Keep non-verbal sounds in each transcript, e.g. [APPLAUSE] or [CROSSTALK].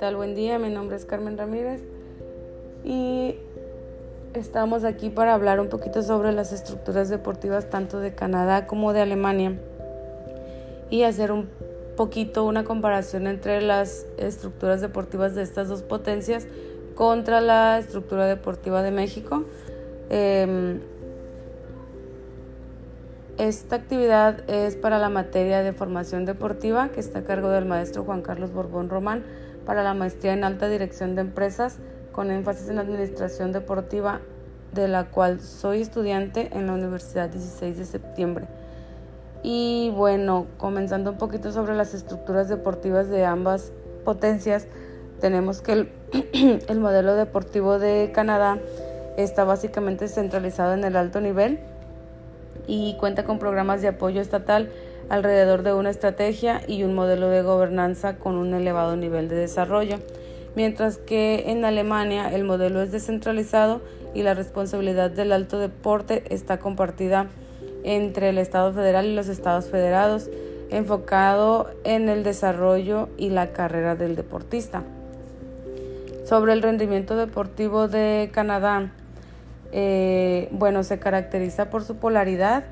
Buen día, mi nombre es Carmen Ramírez y estamos aquí para hablar un poquito sobre las estructuras deportivas tanto de Canadá como de Alemania y hacer un poquito una comparación entre las estructuras deportivas de estas dos potencias contra la estructura deportiva de México. Em, esta actividad es para la materia de formación deportiva que está a cargo del maestro Juan Carlos Borbón Román para la maestría en alta dirección de empresas con énfasis en administración deportiva de la cual soy estudiante en la Universidad 16 de septiembre. Y bueno, comenzando un poquito sobre las estructuras deportivas de ambas potencias, tenemos que el, [CLEARS THROAT] el modelo deportivo de Canadá está básicamente centralizado en el alto nivel y cuenta con programas de apoyo estatal alrededor de una estrategia y un modelo de gobernanza con un elevado nivel de desarrollo, mientras que en Alemania el modelo es descentralizado y la responsabilidad del alto deporte está compartida entre el Estado federal y los estados federados, enfocado en el desarrollo y la carrera del deportista. Sobre el rendimiento deportivo de Canadá, eh, bueno, se caracteriza por su polaridad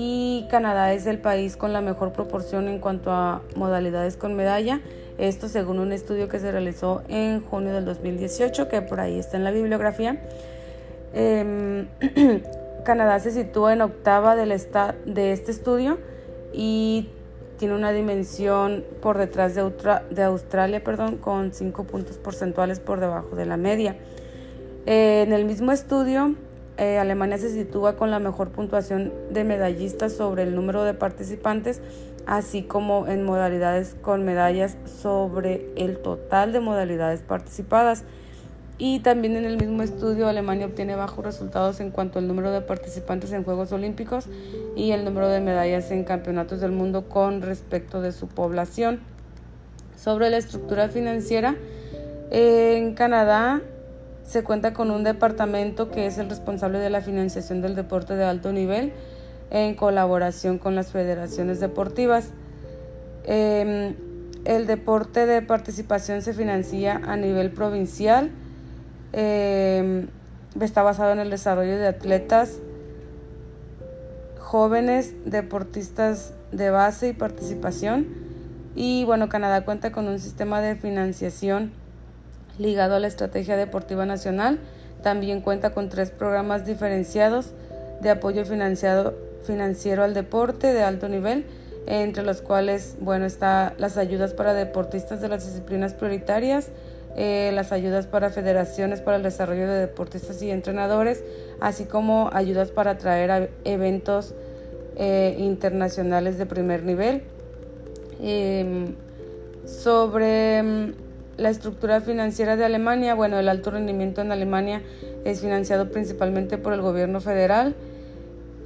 y Canadá es el país con la mejor proporción en cuanto a modalidades con medalla. Esto según un estudio que se realizó en junio del 2018, que por ahí está en la bibliografía. Em, [CLEARS THROAT] Canadá se sitúa en octava del de este estudio y tiene una dimensión por detrás de, de Australia perdón, con 5 puntos porcentuales por debajo de la media. Eh, en el mismo estudio, eh, Alemania se sitúa con la mejor puntuación de medallistas sobre el número de participantes, así como en modalidades con medallas sobre el total de modalidades participadas. Y también en el mismo estudio Alemania obtiene bajos resultados en cuanto al número de participantes en Juegos Olímpicos y el número de medallas en campeonatos del mundo con respecto de su población. Sobre la estructura financiera, en Canadá se cuenta con un departamento que es el responsable de la financiación del deporte de alto nivel en colaboración con las federaciones deportivas. Em, el deporte de participación se financia a nivel provincial. Em, está basado en el desarrollo de atletas jóvenes, deportistas de base y participación. Y bueno, Canadá cuenta con un sistema de financiación ligado a la Estrategia Deportiva Nacional. También cuenta con tres programas diferenciados de apoyo financiado, financiero al deporte de alto nivel, entre los cuales bueno, está las ayudas para deportistas de las disciplinas prioritarias, eh, las ayudas para federaciones para el desarrollo de deportistas y entrenadores, así como ayudas para atraer a eventos eh, internacionales de primer nivel. Em, sobre mm, la estructura financiera de Alemania, bueno, el alto rendimiento en Alemania es financiado principalmente por el gobierno federal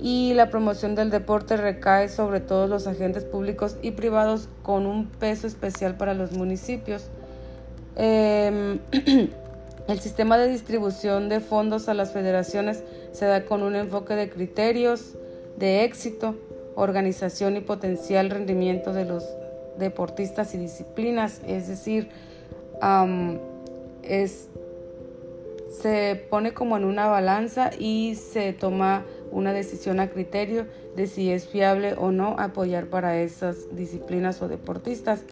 y la promoción del deporte recae sobre todos los agentes públicos y privados con un peso especial para los municipios. Em, [CLEARS THROAT] el sistema de distribución de fondos a las federaciones se da con un enfoque de criterios de éxito, organización y potencial rendimiento de los deportistas y disciplinas, es decir, es, se pone como en una balanza y se toma una decisión a criterio de si es fiable o no apoyar para esas disciplinas o deportistas.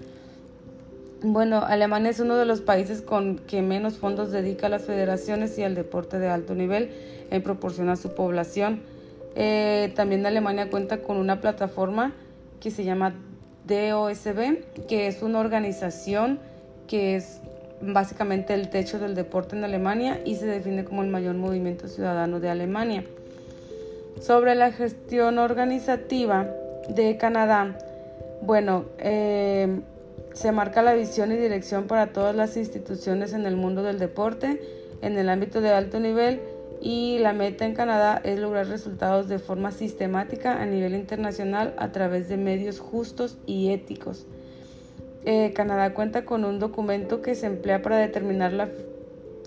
Bueno, Alemania es uno de los países con que menos fondos dedica a las federaciones y al deporte de alto nivel en proporción a su población. Eh, también Alemania cuenta con una plataforma que se llama DOSB, que es una organización que es básicamente el techo del deporte en Alemania y se define como el mayor movimiento ciudadano de Alemania. Sobre la gestión organizativa de Canadá, bueno, eh, se marca la visión y dirección para todas las instituciones en el mundo del deporte, en el ámbito de alto nivel y la meta en Canadá es lograr resultados de forma sistemática a nivel internacional a través de medios justos y éticos. Eh, Canadá cuenta con un documento que se emplea para determinar la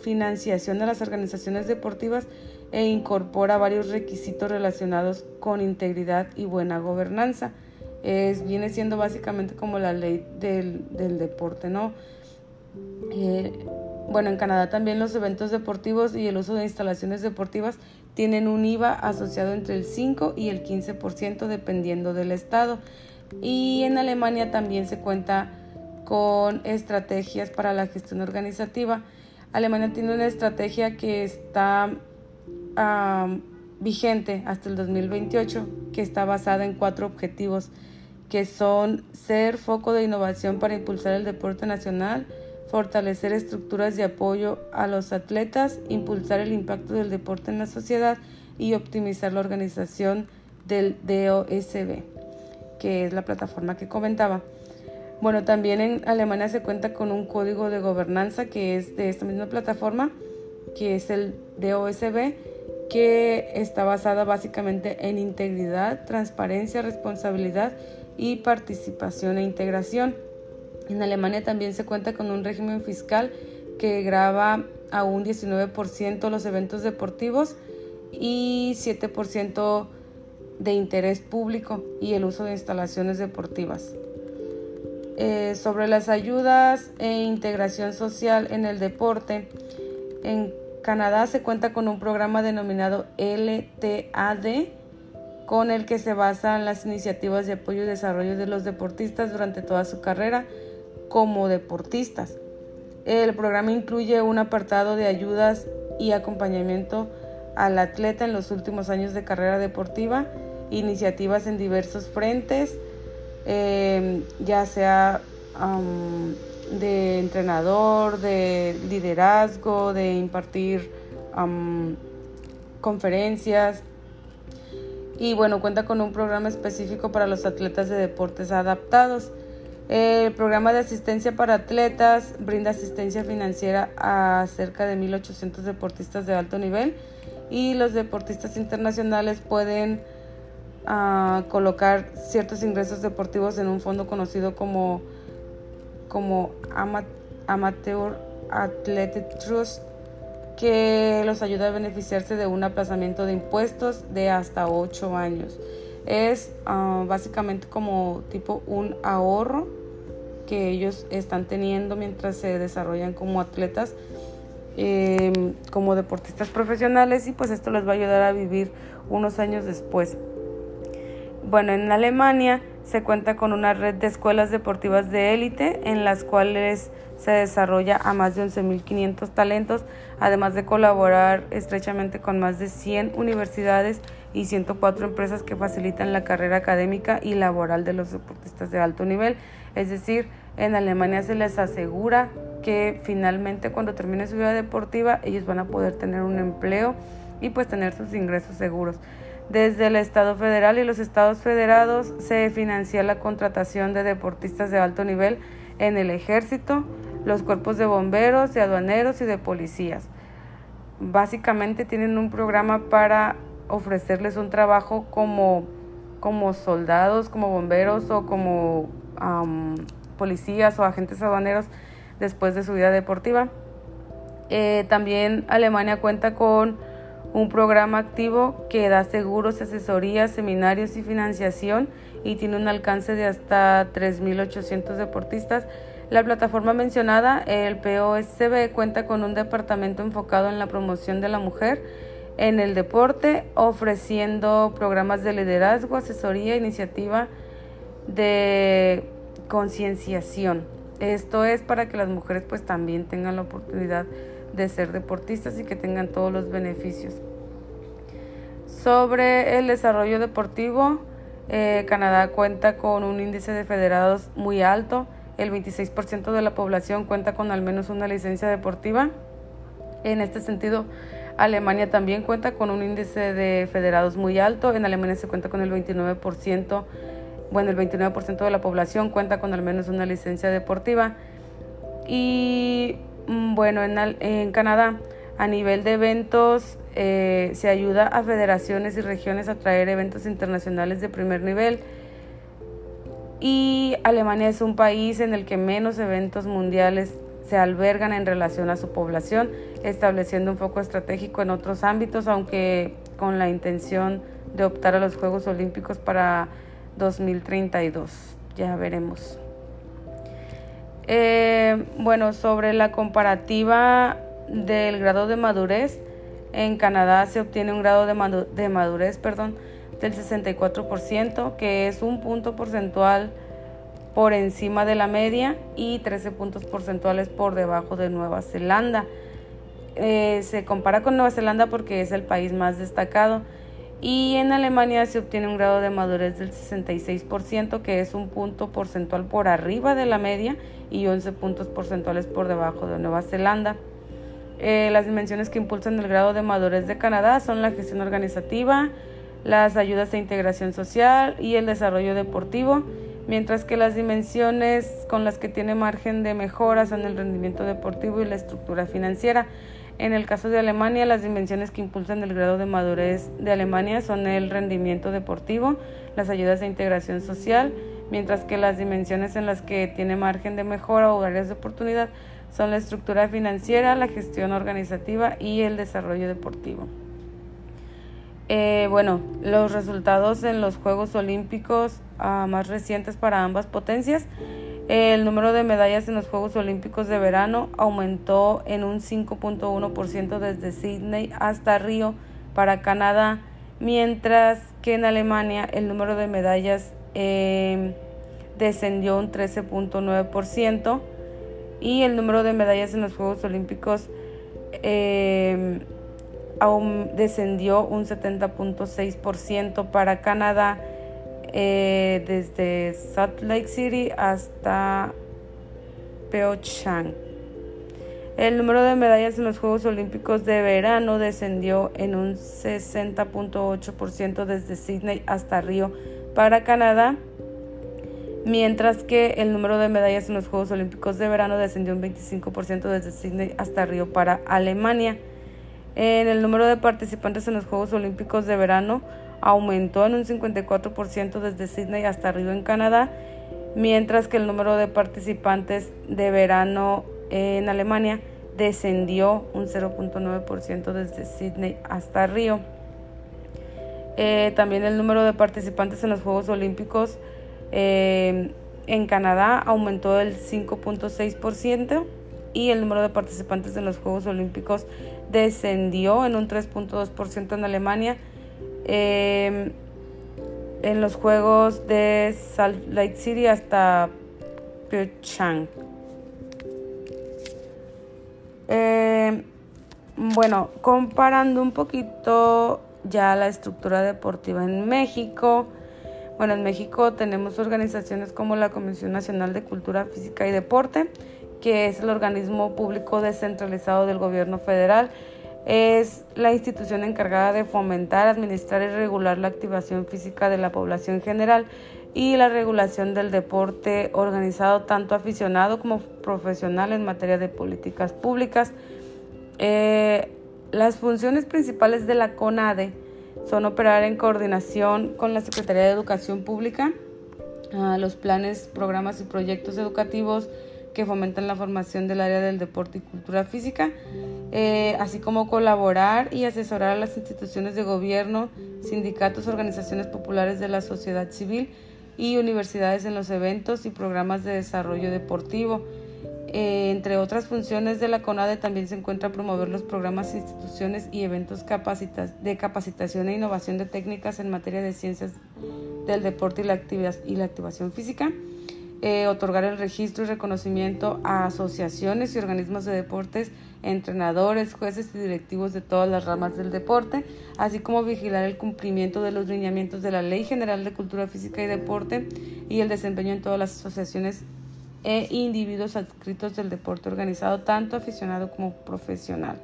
financiación de las organizaciones deportivas e incorpora varios requisitos relacionados con integridad y buena gobernanza. Es, viene siendo básicamente como la ley del, deporte, ¿no? Eh, bueno, en Canadá también los eventos deportivos y el uso de instalaciones deportivas tienen un IVA asociado entre el 5 y el 15% dependiendo del estado. Y en Alemania también se cuenta con estrategias para la gestión organizativa. Alemania tiene una estrategia que está vigente hasta el 2028, que está basada en cuatro objetivos, que son ser foco de innovación para impulsar el deporte nacional, fortalecer estructuras de apoyo a los atletas, impulsar el impacto del deporte en la sociedad y optimizar la organización del DOSB, que es la plataforma que comentaba. Bueno, también en Alemania se cuenta con un código de gobernanza que es de esta misma plataforma, que es el DOSB, que está basada básicamente en integridad, transparencia, responsabilidad y participación e integración. En Alemania también se cuenta con un régimen fiscal que graba a un 19% los eventos deportivos y 7% de interés público y el uso de instalaciones deportivas. Eh, sobre las ayudas e integración social en el deporte, en Canadá se cuenta con un programa denominado LTAD, con el que se basan las iniciativas de apoyo y desarrollo de los deportistas durante toda su carrera como deportistas. El programa incluye un apartado de ayudas y acompañamiento al atleta en los últimos años de carrera deportiva, iniciativas en diversos frentes, em, ya sea de entrenador, de liderazgo, de impartir conferencias. Y bueno, cuenta con un programa específico para los atletas de deportes adaptados. El programa de asistencia para atletas brinda asistencia financiera a cerca de 1.800 deportistas de alto nivel y los deportistas internacionales pueden ah, colocar ciertos ingresos deportivos en un fondo conocido como, como Amateur Athletic Trust que los ayuda a beneficiarse de un aplazamiento de impuestos de hasta 8 años es ah, básicamente como tipo un ahorro que ellos están teniendo mientras se desarrollan como atletas, em, como deportistas profesionales y pues esto les va a ayudar a vivir unos años después. Bueno, en Alemania se cuenta con una red de escuelas deportivas de élite en las cuales se desarrolla a más de 11.500 talentos, además de colaborar estrechamente con más de 100 universidades y 104 empresas que facilitan la carrera académica y laboral de los deportistas de alto nivel. Es decir, en Alemania se les asegura que finalmente cuando termine su vida deportiva ellos van a poder tener un empleo y pues tener sus ingresos seguros. Desde el Estado federal y los estados federados se financia la contratación de deportistas de alto nivel en el ejército, los cuerpos de bomberos, de aduaneros y de policías. Básicamente tienen un programa para ofrecerles un trabajo como, como soldados, como bomberos o como policías o agentes aduaneros después de su vida deportiva. Eh, también Alemania cuenta con un programa activo que da seguros, asesorías, seminarios y financiación y tiene un alcance de hasta 3.800 deportistas. La plataforma mencionada, el POSB, cuenta con un departamento enfocado en la promoción de la mujer en el deporte, ofreciendo programas de liderazgo, asesoría, iniciativa de concienciación. Esto es para que las mujeres pues también tengan la oportunidad de ser deportistas y que tengan todos los beneficios. Sobre el desarrollo deportivo, eh, Canadá cuenta con un índice de federados muy alto. El 26% de la población cuenta con al menos una licencia deportiva. En este sentido, Alemania también cuenta con un índice de federados muy alto. En Alemania se cuenta con el 29%, bueno, el 29% de la población cuenta con al menos una licencia deportiva. Y bueno, en, en Canadá, a nivel de eventos, eh, se ayuda a federaciones y regiones a traer eventos internacionales de primer nivel. Y Alemania es un país en el que menos eventos mundiales se albergan en relación a su población, estableciendo un foco estratégico en otros ámbitos, aunque con la intención de optar a los Juegos Olímpicos para 2032. Ya veremos. Eh, bueno, sobre la comparativa del grado de madurez, en Canadá se obtiene un grado de, madurez perdón, del 64%, que es un punto porcentual por encima de la media y 13 puntos porcentuales por debajo de Nueva Zelanda. Eh, se compara con Nueva Zelanda porque es el país más destacado y en Alemania se obtiene un grado de madurez del 66%, que es un punto porcentual por arriba de la media y 11 puntos porcentuales por debajo de Nueva Zelanda. Eh, las dimensiones que impulsan el grado de madurez de Canadá son la gestión organizativa, las ayudas de integración social y el desarrollo deportivo, mientras que las dimensiones con las que tiene margen de mejora son el rendimiento deportivo y la estructura financiera. En el caso de Alemania, las dimensiones que impulsan el grado de madurez de Alemania son el rendimiento deportivo, las ayudas de integración social, mientras que las dimensiones en las que tiene margen de mejora o áreas de oportunidad son la estructura financiera, la gestión organizativa y el desarrollo deportivo. Eh, bueno, los resultados en los Juegos Olímpicos ah, más recientes para ambas potencias. El número de medallas en los Juegos Olímpicos de verano aumentó en un 5.1% desde Sydney hasta Río para Canadá, mientras que en Alemania el número de medallas eh, descendió un 13.9% y el número de medallas en los Juegos Olímpicos eh, descendió un 70.6% para Canadá eh, desde Salt Lake City hasta Pyeongchang. El número de medallas en los Juegos Olímpicos de verano descendió en un 60.8% desde Sydney hasta Río para Canadá mientras que el número de medallas en los Juegos Olímpicos de verano descendió un 25% desde Sydney hasta Río para Alemania. En el número de participantes en los Juegos Olímpicos de verano aumentó en un 54% desde Sydney hasta Río en Canadá, mientras que el número de participantes de verano en Alemania descendió un 0.9% desde Sydney hasta Río. Eh, también el número de participantes en los Juegos Olímpicos eh, en Canadá aumentó el 5.6% y el número de participantes en los Juegos Olímpicos descendió en un 3.2% en Alemania. Eh, en los Juegos de Salt Lake City hasta Pyeongchang. Eh, bueno, comparando un poquito ya la estructura deportiva en México. Bueno, en México tenemos organizaciones como la Comisión Nacional de Cultura Física y Deporte, que es el organismo público descentralizado del gobierno federal. Es la institución encargada de fomentar, administrar y regular la activación física de la población general y la regulación del deporte organizado tanto aficionado como profesional en materia de políticas públicas. Eh, las funciones principales de la CONADE son operar en coordinación con la Secretaría de Educación Pública, los planes, programas y proyectos educativos que fomentan la formación del área del deporte y cultura física, eh, así como colaborar y asesorar a las instituciones de gobierno, sindicatos, organizaciones populares de la sociedad civil y universidades en los eventos y programas de desarrollo deportivo. Eh, entre otras funciones de la CONADE también se encuentra promover los programas, instituciones y eventos de capacitación e innovación de técnicas en materia de ciencias del deporte y la, activación física, eh, otorgar el registro y reconocimiento a asociaciones y organismos de deportes, entrenadores, jueces y directivos de todas las ramas del deporte, así como vigilar el cumplimiento de los lineamientos de la Ley General de Cultura Física y Deporte y el desempeño en todas las asociaciones e individuos adscritos del deporte organizado, tanto aficionado como profesional.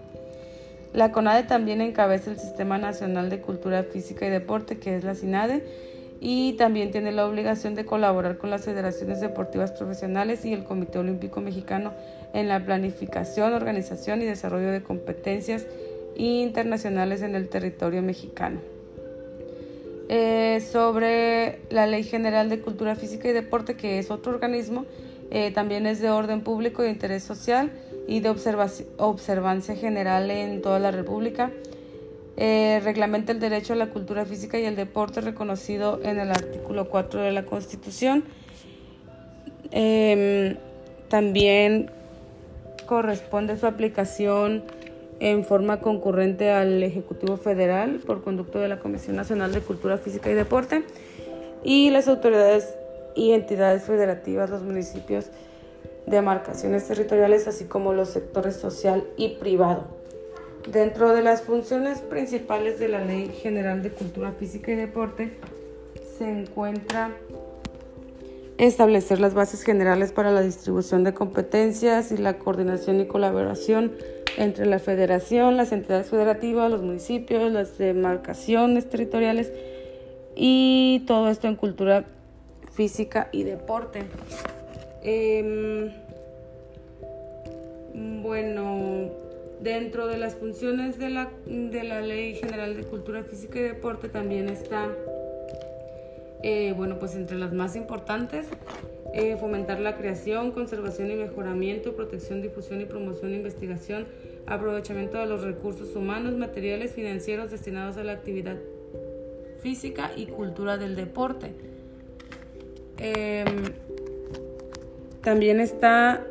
La CONADE también encabeza el Sistema Nacional de Cultura Física y Deporte, que es la CINADE, y también tiene la obligación de colaborar con las federaciones deportivas profesionales y el Comité Olímpico Mexicano en la planificación, organización y desarrollo de competencias internacionales en el territorio mexicano. Eh, sobre la Ley General de Cultura Física y Deporte, que es otro organismo, eh, también es de orden público de interés social y de observancia general en toda la República. Eh, reglamenta el derecho a la cultura física y el deporte reconocido en el artículo 4 de la Constitución. Em, también corresponde su aplicación en forma concurrente al Ejecutivo Federal por conducto de la Comisión Nacional de Cultura Física y Deporte y las autoridades y entidades federativas, los municipios, demarcaciones territoriales, así como los sectores social y privado. Dentro de las funciones principales de la Ley General de Cultura Física y Deporte se encuentra establecer las bases generales para la distribución de competencias y la coordinación y colaboración entre la federación, las entidades federativas, los municipios, las demarcaciones territoriales y todo esto en cultura física y deporte. Em, bueno, dentro de las funciones de la, de la Ley General de Cultura Física y Deporte también está, eh, bueno, pues entre las más importantes, eh, fomentar la creación, conservación y mejoramiento, protección, difusión y promoción, investigación, aprovechamiento de los recursos humanos, materiales, financieros destinados a la actividad física y cultura del deporte. Em, también está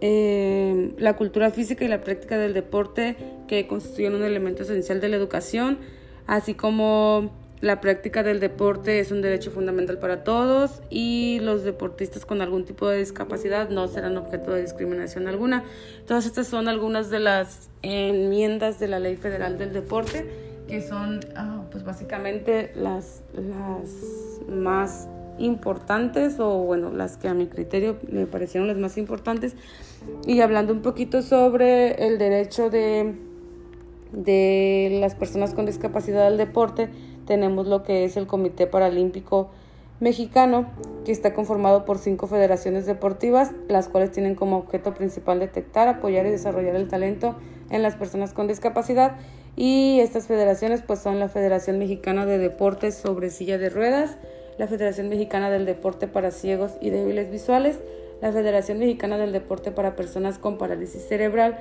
em, la cultura física y la práctica del deporte que constituyen un elemento esencial de la educación, así como la práctica del deporte es un derecho fundamental para todos y los deportistas con algún tipo de discapacidad no serán objeto de discriminación alguna. Todas estas son algunas de las enmiendas de la Ley Federal del Deporte que son ah, pues básicamente las, las más importantes o bueno, las que a mi criterio me parecieron las más importantes. Y hablando un poquito sobre el derecho de, de las personas con discapacidad al deporte, tenemos lo que es el Comité Paralímpico Mexicano, que está conformado por cinco federaciones deportivas, las cuales tienen como objeto principal detectar, apoyar y desarrollar el talento en las personas con discapacidad. Y estas federaciones pues son la Federación Mexicana de Deportes sobre silla de ruedas, la Federación Mexicana del Deporte para Ciegos y Débiles Visuales, la Federación Mexicana del Deporte para Personas con Parálisis Cerebral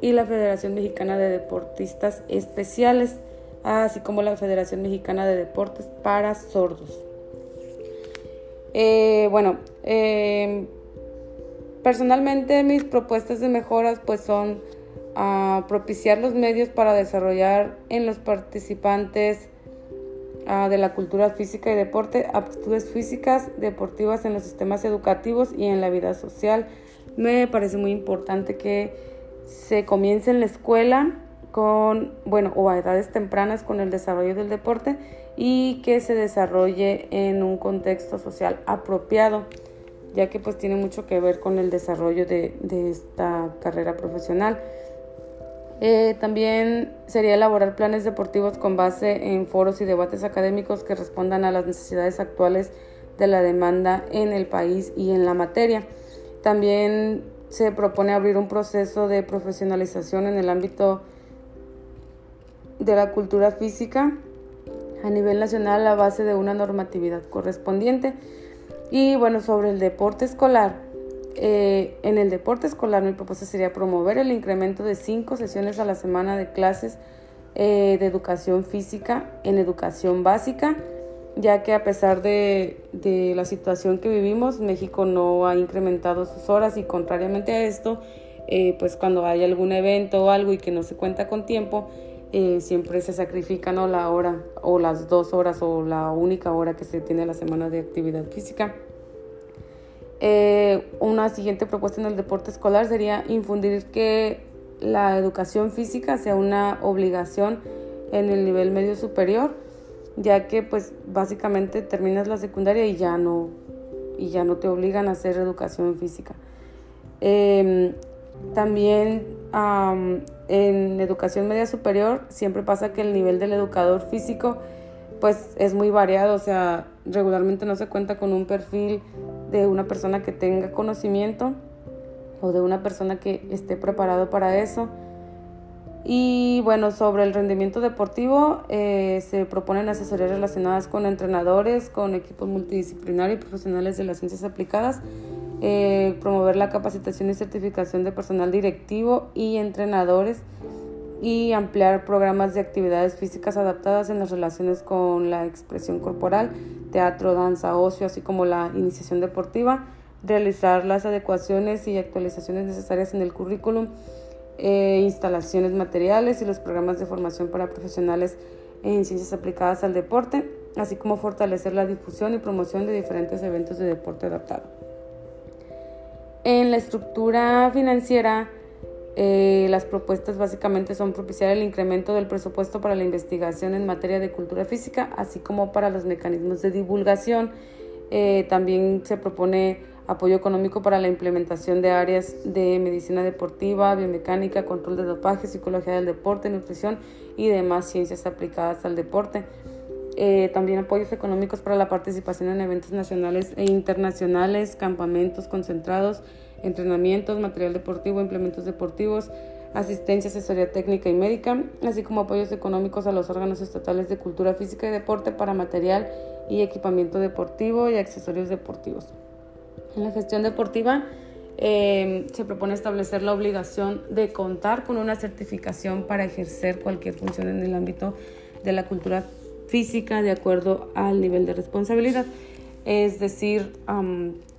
y la Federación Mexicana de Deportistas Especiales, así como la Federación Mexicana de Deportes para Sordos. Eh, bueno, eh, personalmente mis propuestas de mejoras pues son ah, propiciar los medios para desarrollar en los participantes de la cultura física y deporte, aptitudes físicas, deportivas en los sistemas educativos y en la vida social. Me parece muy importante que se comience en la escuela con, bueno, o a edades tempranas con el desarrollo del deporte y que se desarrolle en un contexto social apropiado, ya que pues tiene mucho que ver con el desarrollo de, de esta carrera profesional. Eh, también sería elaborar planes deportivos con base en foros y debates académicos que respondan a las necesidades actuales de la demanda en el país y en la materia. También se propone abrir un proceso de profesionalización en el ámbito de la cultura física a nivel nacional a base de una normatividad correspondiente. Y bueno, sobre el deporte escolar, eh, en el deporte escolar mi propuesta sería promover el incremento de cinco sesiones a la semana de clases eh, de educación física en educación básica, ya que a pesar de, la situación que vivimos, México no ha incrementado sus horas y contrariamente a esto, eh, pues cuando hay algún evento o algo y que no se cuenta con tiempo, siempre se sacrifica la hora o las dos horas o la única hora que se tiene la semana de actividad física. Eh, una siguiente propuesta en el deporte escolar sería infundir que la educación física sea una obligación en el nivel medio superior, ya que pues básicamente terminas la secundaria y ya no, y ya no te obligan a hacer educación física. Em, también en educación media superior siempre pasa que el nivel del educador físico pues es muy variado, o sea, regularmente no se cuenta con un perfil de una persona que tenga conocimiento o de una persona que esté preparado para eso. Y bueno, sobre el rendimiento deportivo, eh, se proponen asesorías relacionadas con entrenadores, con equipos multidisciplinarios y profesionales de las ciencias aplicadas, eh, promover la capacitación y certificación de personal directivo y entrenadores y ampliar programas de actividades físicas adaptadas en las relaciones con la expresión corporal, teatro, danza, ocio, así como la iniciación deportiva, realizar las adecuaciones y actualizaciones necesarias en el currículum, eh, instalaciones materiales y los programas de formación para profesionales en ciencias aplicadas al deporte, así como fortalecer la difusión y promoción de diferentes eventos de deporte adaptado. En la estructura financiera, eh, las propuestas básicamente son propiciar el incremento del presupuesto para la investigación en materia de cultura física, así como para los mecanismos de divulgación. Eh, también se propone apoyo económico para la implementación de áreas de medicina deportiva, biomecánica, control de dopaje, psicología del deporte, nutrición y demás ciencias aplicadas al deporte. Eh, también apoyos económicos para la participación en eventos nacionales e internacionales, campamentos concentrados, entrenamientos, material deportivo, implementos deportivos, asistencia, asesoría técnica y médica, así como apoyos económicos a los órganos estatales de cultura física y deporte para material y equipamiento deportivo y accesorios deportivos. En la gestión deportiva eh, se propone establecer la obligación de contar con una certificación para ejercer cualquier función en el ámbito de la cultura física de acuerdo al nivel de responsabilidad. Es decir,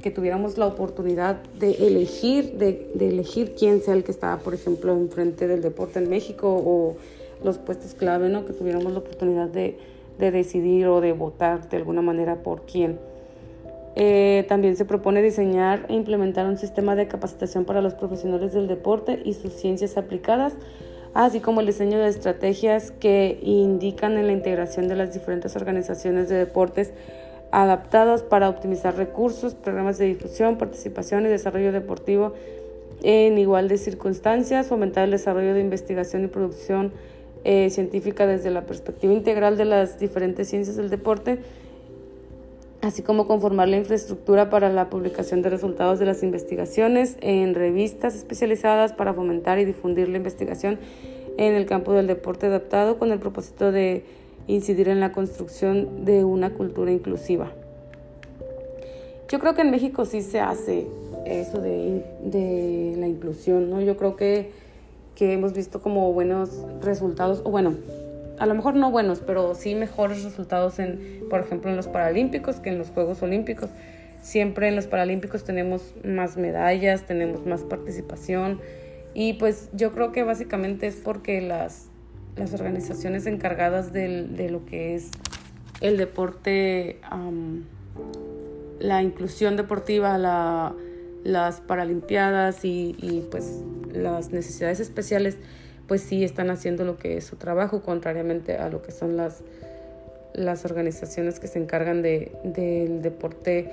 que tuviéramos la oportunidad de elegir, de, elegir quién sea el que está, por ejemplo, enfrente del deporte en México o los puestos clave, ¿no? que tuviéramos la oportunidad de, de decidir o de votar de alguna manera por quién. Eh, también se propone diseñar e implementar un sistema de capacitación para los profesionales del deporte y sus ciencias aplicadas así como el diseño de estrategias que indican en la integración de las diferentes organizaciones de deportes adaptados para optimizar recursos, programas de difusión, participación y desarrollo deportivo en igual de circunstancias, fomentar el desarrollo de investigación y producción eh, científica desde la perspectiva integral de las diferentes ciencias del deporte, así como conformar la infraestructura para la publicación de resultados de las investigaciones en revistas especializadas para fomentar y difundir la investigación en el campo del deporte adaptado con el propósito de incidir en la construcción de una cultura inclusiva. Yo creo que en México sí se hace eso de, la inclusión, ¿no? Yo creo que, que hemos visto como buenos resultados, o bueno, a lo mejor no buenos, pero sí mejores resultados en, por ejemplo, en los Paralímpicos que en los Juegos Olímpicos. Siempre en los Paralímpicos tenemos más medallas, tenemos más participación y pues yo creo que básicamente es porque las, las organizaciones encargadas de lo que es el deporte, la inclusión deportiva, la, las Paralimpiadas y, y pues las necesidades especiales, pues sí están haciendo lo que es su trabajo, contrariamente a lo que son las, las organizaciones que se encargan de, del deporte,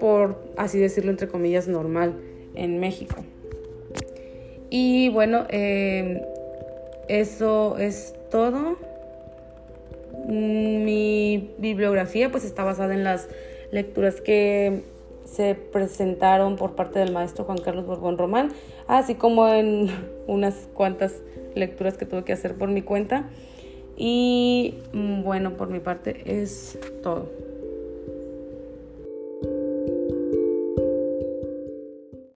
por así decirlo, entre comillas, normal en México. Y bueno, em, eso es todo. Mi bibliografía pues está basada en las lecturas que se presentaron por parte del maestro Juan Carlos Borbón Román, así como en [LAUGHS] unas cuantas lecturas que tuve que hacer por mi cuenta. Y mm, bueno, por mi parte es todo.